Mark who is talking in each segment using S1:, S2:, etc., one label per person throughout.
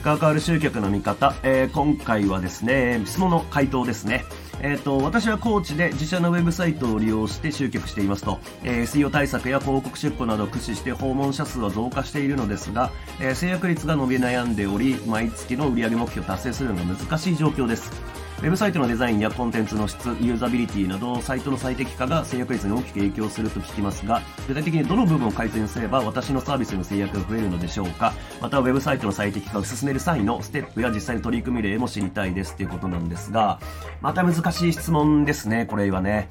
S1: カーカール集客の見方、えー、今回はですね、質問の回答ですね。えっ、ー、と、私は高知で自社のウェブサイトを利用して集客していますと、えー、SEO 対策や広告出稿などを駆使して訪問者数は増加しているのですが、えー、制約率が伸び悩んでおり、毎月の売上目標を達成するのが難しい状況です。ウェブサイトのデザインやコンテンツの質、ユーザビリティなど、サイトの最適化が制約率に大きく影響すると聞きますが、具体的にどの部分を改善すれば私のサービスの制約が増えるのでしょうか？また、ウェブサイトの最適化を進める際のステップや実際の取り組み例も知りたいですということなんですが、また難しい質問ですね、これはね。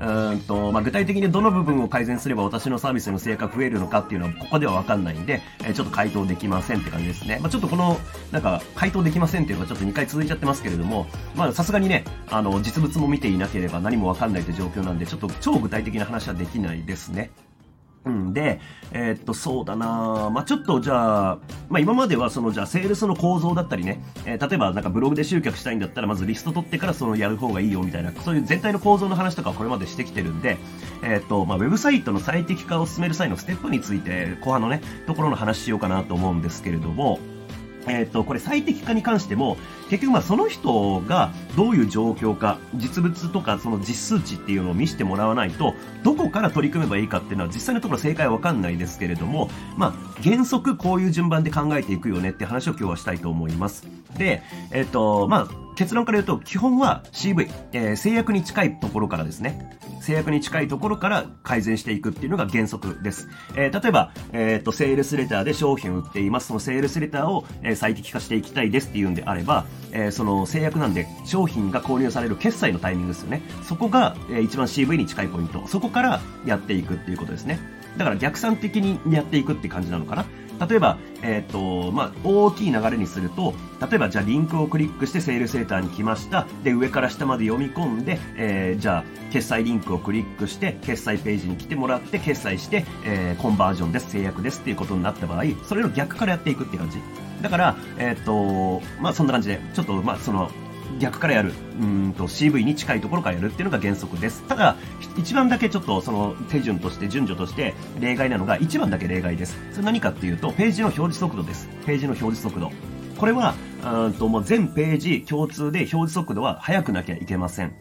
S1: うんと、まあ、具体的にどの部分を改善すれば私のサービスの成果が増えるのかっていうのはここではわかんないんで、えー、ちょっと回答できませんって感じですね。まあ、ちょっとこの、なんか、回答できませんっていうのがちょっと2回続いちゃってますけれども、まあ、さすがにね、あの、実物も見ていなければ何もわかんないって状況なんで、ちょっと超具体的な話はできないですね。うん、で、えー、っと、そうだな。まあ、ちょっとじゃあ、まあ、今まではその、じゃあ、セールスの構造だったりね、えー、例えばなんかブログで集客したいんだったら、まずリスト取ってからそのやる方がいいよみたいな、そういう全体の構造の話とかこれまでしてきてるんで、えー、っと、まあ、ウェブサイトの最適化を進める際のステップについて、後半のね、ところの話しようかなと思うんですけれども、えっ、ー、と、これ最適化に関しても、結局まあその人がどういう状況か、実物とかその実数値っていうのを見せてもらわないと、どこから取り組めばいいかっていうのは実際のところ正解はわかんないですけれども、まあ原則こういう順番で考えていくよねって話を今日はしたいと思います。で、えっ、ー、と、まあ結論から言うと、基本は CV、えー、制約に近いところからですね。制約に近いところから改善していくっていうのが原則です。えー、例えば、えっ、と、セールスレターで商品を売っています。そのセールスレターを、え、最適化していきたいですっていうんであれば、え、その制約なんで商品が購入される決済のタイミングですよね。そこが、えー、一番 CV に近いポイント。そこからやっていくっていうことですね。だから逆算的にやっていくって感じなのかな。例えば、えっ、ー、と、まあ、大きい流れにすると、例えば、じゃあリンクをクリックしてセールセーターに来ました。で、上から下まで読み込んで、えー、じゃあ、決済リンクをクリックして、決済ページに来てもらって、決済して、えー、コンバージョンです、制約ですっていうことになった場合、それの逆からやっていくって感じ。だから、えっ、ー、と、まあ、そんな感じで、ちょっと、まあ、その、逆からやる、うんと CV に近いところからやるっていうのが原則です。ただ、一番だけちょっとその手順として、順序として例外なのが、一番だけ例外です。それ何かっていうと、ページの表示速度です。ページの表示速度。これは、うんともう全ページ共通で表示速度は速くなきゃいけません。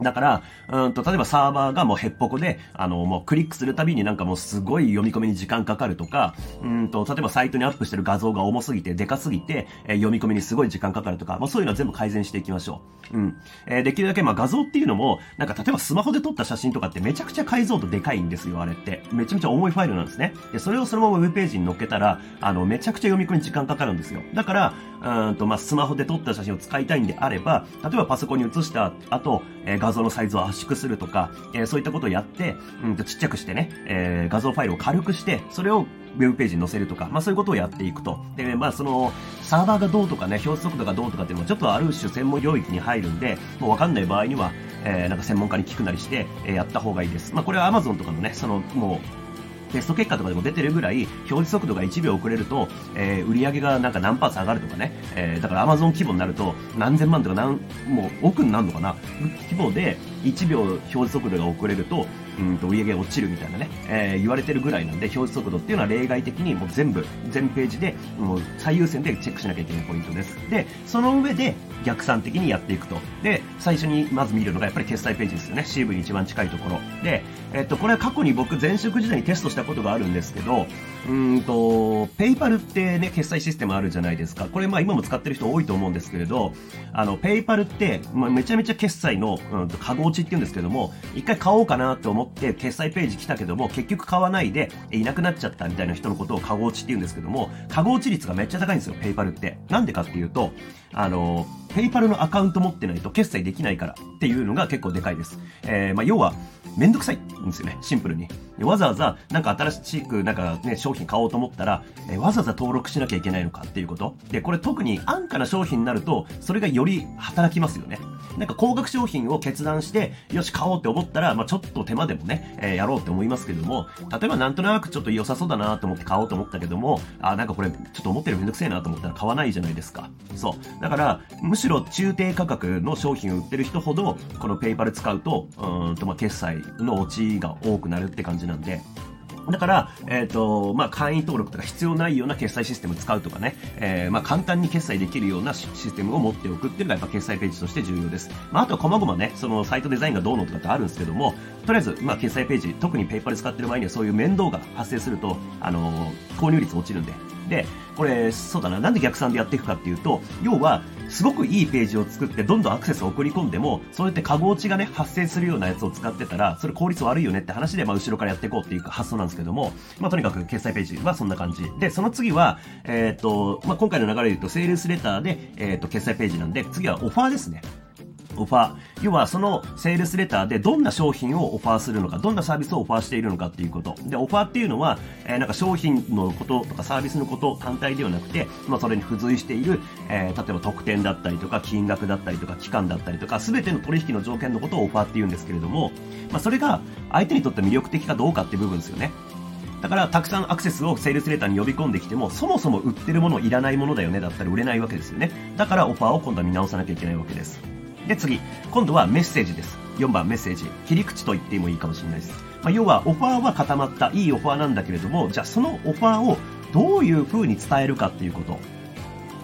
S1: だから、うんと、例えばサーバーがもうヘッポコで、あの、もうクリックするたびになんかもうすごい読み込みに時間かかるとか、うんと、例えばサイトにアップしてる画像が重すぎて、でかすぎて、えー、読み込みにすごい時間かかるとか、まあそういうのは全部改善していきましょう。うん。えー、できるだけまあ画像っていうのも、なんか例えばスマホで撮った写真とかってめちゃくちゃ解像度でかいんですよ、あれって。めちゃめちゃ重いファイルなんですね。で、それをそのままウェブページに載っけたら、あの、めちゃくちゃ読み込みに時間かかるんですよ。だから、うんと、まあスマホで撮った写真を使いたいんであれば、例えばパソコンに写した後、えー、画像のサイズを圧縮するとか、えー、そういったことをやって、うんとちっちゃくしてね、えー、画像ファイルを軽くして、それをウェブページに載せるとか、まあそういうことをやっていくと。で、まあその、サーバーがどうとかね、表示速度がどうとかっていうのはちょっとある種専門領域に入るんで、もうわかんない場合には、えー、なんか専門家に聞くなりして、えー、やった方がいいです。まあこれは Amazon とかのね、その、もう、テスト結果とかでも出てるぐらい、表示速度が1秒遅れると、えー、売り上げがなんか何パーセ上がるとかね、えー、だから Amazon 規模になると、何千万とか何、もう億になるのかな。規模で1秒表示速度が遅れると、うんと売り上げ落ちるみたいなね、えー、言われてるぐらいなんで、表示速度っていうのは例外的にもう全部、全ページで、もう最優先でチェックしなきゃいけないポイントです。で、その上で逆算的にやっていくと。で、最初にまず見るのがやっぱり決済ページですよね。CV に一番近いところ。で、えっと、これは過去に僕前職時代にテストしたことがあるんですけど、うんと、 PayPal ってね、決済システムあるじゃないですか。これまあ今も使ってる人多いと思うんですけれど、あの、 PayPal って、まあ、めちゃめちゃ決済の、うんと、カゴ落ちって言うんですけども、一回買おうかなと思って決済ページ来たけども、結局買わないでいなくなっちゃったみたいな人のことをカゴ落ちって言うんですけども、カゴ落ち率がめっちゃ高いんですよ、 PayPal って。なんでかっていうと、あの、ペイパルのアカウント持ってないと決済できないからっていうのが結構でかいです。えー、まあ、要は、めんどくさいんですよね、シンプルに。わざわざ、なんか新しく、なんかね、商品買おうと思ったら、えわざわざ登録しなきゃいけないのかっていうこと。で、これ特に安価な商品になると、それがより働きますよね。なんか高額商品を決断して、よし、買おうって思ったら、まあちょっと手間でもね、えー、やろうって思いますけども、例えばなんとなくちょっと良さそうだなと思って買おうと思ったけども、あ、なんかこれ、ちょっと思ってるめんどくせえなと思ったら買わないじゃないですか。そう。だから、むしろ中低価格の商品を売ってる人ほど、このペイパル使うと、うんと、まあ決済の落ちが多くなるって感じなんで、だから、えっ、ー、と、まあ、会員登録とか必要ないような決済システム使うとかね、えー、まあ、簡単に決済できるようなシステムを持っておくっていうのがやっぱ決済ページとして重要です。まあ、あとは細々ね、そのサイトデザインがどうのとかってあるんですけども、とりあえず、まあ、決済ページ、特にペイパル使ってる場合にはそういう面倒が発生すると、あのー、購入率落ちるんで。で、これ、そうだな、なんで逆算でやっていくかっていうと、要は、すごくいいページを作ってどんどんアクセスを送り込んでも、そうやってカゴ落ちがね、発生するようなやつを使ってたら、それ効率悪いよねって話で、まあ、後ろからやっていこうっていう発想なんですけども、まあ、とにかく決済ページはそんな感じ。で、その次は、えっ、と、まあ、今回の流れで言うと、セールスレターで、えっ、と、決済ページなんで、次はオファーですね。オファー。要はそのセールスレターでどんな商品をオファーするのか、どんなサービスをオファーしているのかっていうこと。で、オファーっていうのは、えー、なんか商品のこととかサービスのこと単体ではなくて、まあそれに付随している、えー、例えば特典だったりとか、金額だったりとか、期間だったりとか、すべての取引の条件のことをオファーって言うんですけれども、まあそれが相手にとって魅力的かどうかっていう部分ですよね。だから、たくさんアクセスをセールスレターに呼び込んできても、そもそも売ってるものいらないものだよねだったら売れないわけですよね。だからオファーを今度は見直さなきゃいけないわけです。で、次。今度はメッセージです。4番メッセージ。切り口と言ってもいいかもしれないです。まあ、要は、オファーは固まった、いいオファーなんだけれども、じゃあそのオファーをどういう風に伝えるかっていうこと。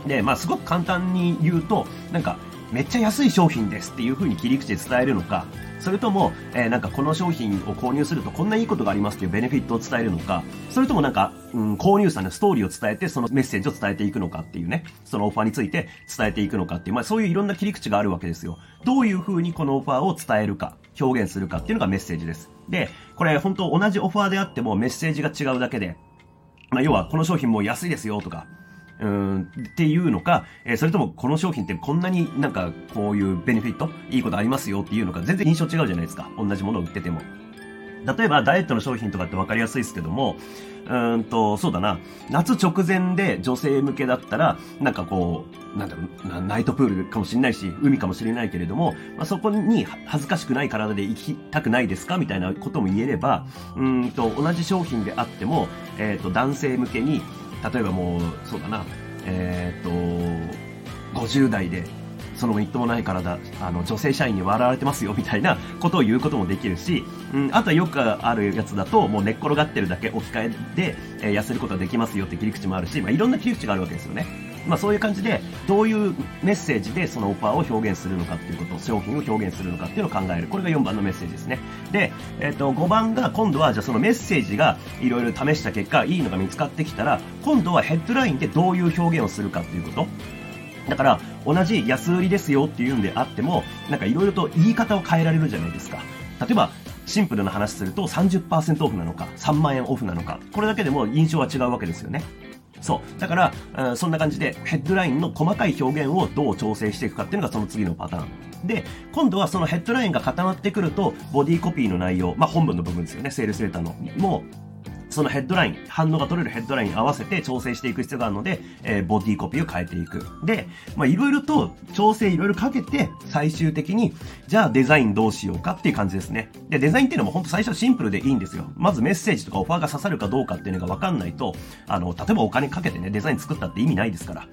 S1: で、まあ、すごく簡単に言うと、なんか、めっちゃ安い商品ですっていう風に切り口で伝えるのか、それとも、えー、なんかこの商品を購入するとこんないいことがありますっていうベネフィットを伝えるのか、それともなんか、うん、購入者のストーリーを伝えてそのメッセージを伝えていくのかっていうね、そのオファーについて伝えていくのかっていう、まあそういういろんな切り口があるわけですよ。どういう風にこのオファーを伝えるか、表現するかっていうのがメッセージです。で、これ本当同じオファーであってもメッセージが違うだけで、まあ要はこの商品も安いですよとか、うんっていうのか、えー、それともこの商品ってこんなになんかこういうベネフィット、いいことありますよっていうのか全然印象違うじゃないですか。同じものを売ってても。例えばダイエットの商品とかって分かりやすいですけども、うんと、そうだな、夏直前で女性向けだったら、なんかこう、なんだろう、ナイトプールかもしれないし、海かもしれないけれども、まあ、そこに恥ずかしくない体で行きたくないですか？みたいなことも言えれば、うんと、同じ商品であっても、えっ、ー、と、男性向けに、例えばもう、そうだな、えっ、と、50代で、そのみっともない体、あの、女性社員に笑われてますよ、みたいなことを言うこともできるし、うん、あとはよくあるやつだと、もう寝っ転がってるだけ置き換えで、えー、痩せることができますよって切り口もあるし、まあ、いろんな切り口があるわけですよね。まあそういう感じで、どういうメッセージでそのオファーを表現するのかっていうこと、商品を表現するのかっていうのを考える。これが4番のメッセージですね。で、えっ、ー、と、5番が今度はじゃあそのメッセージがいろいろ試した結果、いいのが見つかってきたら、今度はヘッドラインでどういう表現をするかっていうこと。だから、同じ安売りですよっていうんであっても、なんかいろいろと言い方を変えられるじゃないですか。例えば、シンプルな話すると30%オフなのか、3万円オフなのか、これだけでも印象は違うわけですよね。そう。だから、うん、そんな感じでヘッドラインの細かい表現をどう調整していくかっていうのがその次のパターン。で、今度はそのヘッドラインが固まってくると、ボディコピーの内容、まあ本文の部分ですよね、セールスレターの、もそのヘッドライン、反応が取れるヘッドラインに合わせて調整していく必要があるので、えー、ボディコピーを変えていく。で、まあ、いろいろと調整いろいろかけて、最終的に、じゃあデザインどうしようかっていう感じですね。で、デザインっていうのも本当最初シンプルでいいんですよ。まずメッセージとかオファーが刺さるかどうかっていうのがわかんないと、あの、例えばお金かけてね、デザイン作ったって意味ないですから。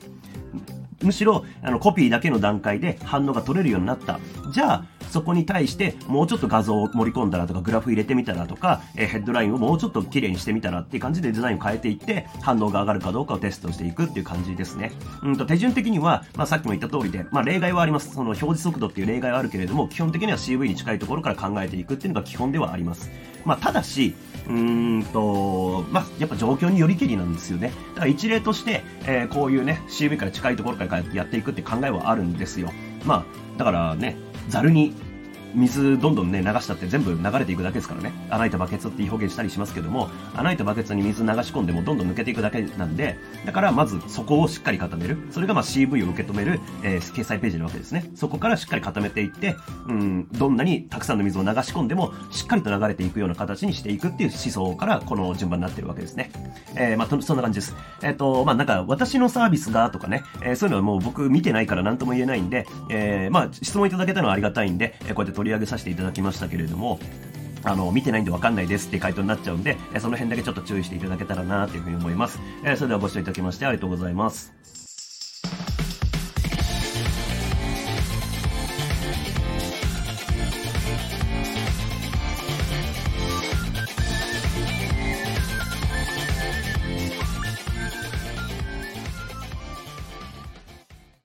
S1: むしろ、あの、コピーだけの段階で反応が取れるようになった。じゃあ、そこに対してもうちょっと画像を盛り込んだらとかグラフ入れてみたらとか、えー、ヘッドラインをもうちょっと綺麗にしてみたらっていう感じでデザインを変えていって反応が上がるかどうかをテストしていくっていう感じですね。うんと手順的には、まあ、さっきも言った通りで、まあ、例外はあります。その表示速度っていう例外はあるけれども基本的には CV に近いところから考えていくっていうのが基本ではあります。まあ、ただし、うーんと、まあ、やっぱ状況によりけりなんですよね。だから一例として、えー、こういうね、CV から近いところからやっていくって考えはあるんですよ。まあ、だからね、ざるに水どんどんね、流したって全部流れていくだけですからね。穴開いたバケツって表現したりしますけども、穴開いたバケツに水流し込んでもどんどん抜けていくだけなんで、だからまずそこをしっかり固める。それがまあ CV を受け止める、えー、掲載ページなわけですね。そこからしっかり固めていって、うん、どんなにたくさんの水を流し込んでも、しっかりと流れていくような形にしていくっていう思想からこの順番になってるわけですね。えー、まあ、そんな感じです。えっ、ー、と、まあ、なんか私のサービスがとかね、えー、そういうのはもう僕見てないから何とも言えないんで、えー、まあ、質問いただけたのはありがたいんで、えこうやって取り上げさせていただきましたけれども、あの、見てないんでわかんないですって回答になっちゃうんで、その辺だけちょっと注意していただけたらなというふうに思います。えそれではご視聴いただきましてありがとうございます。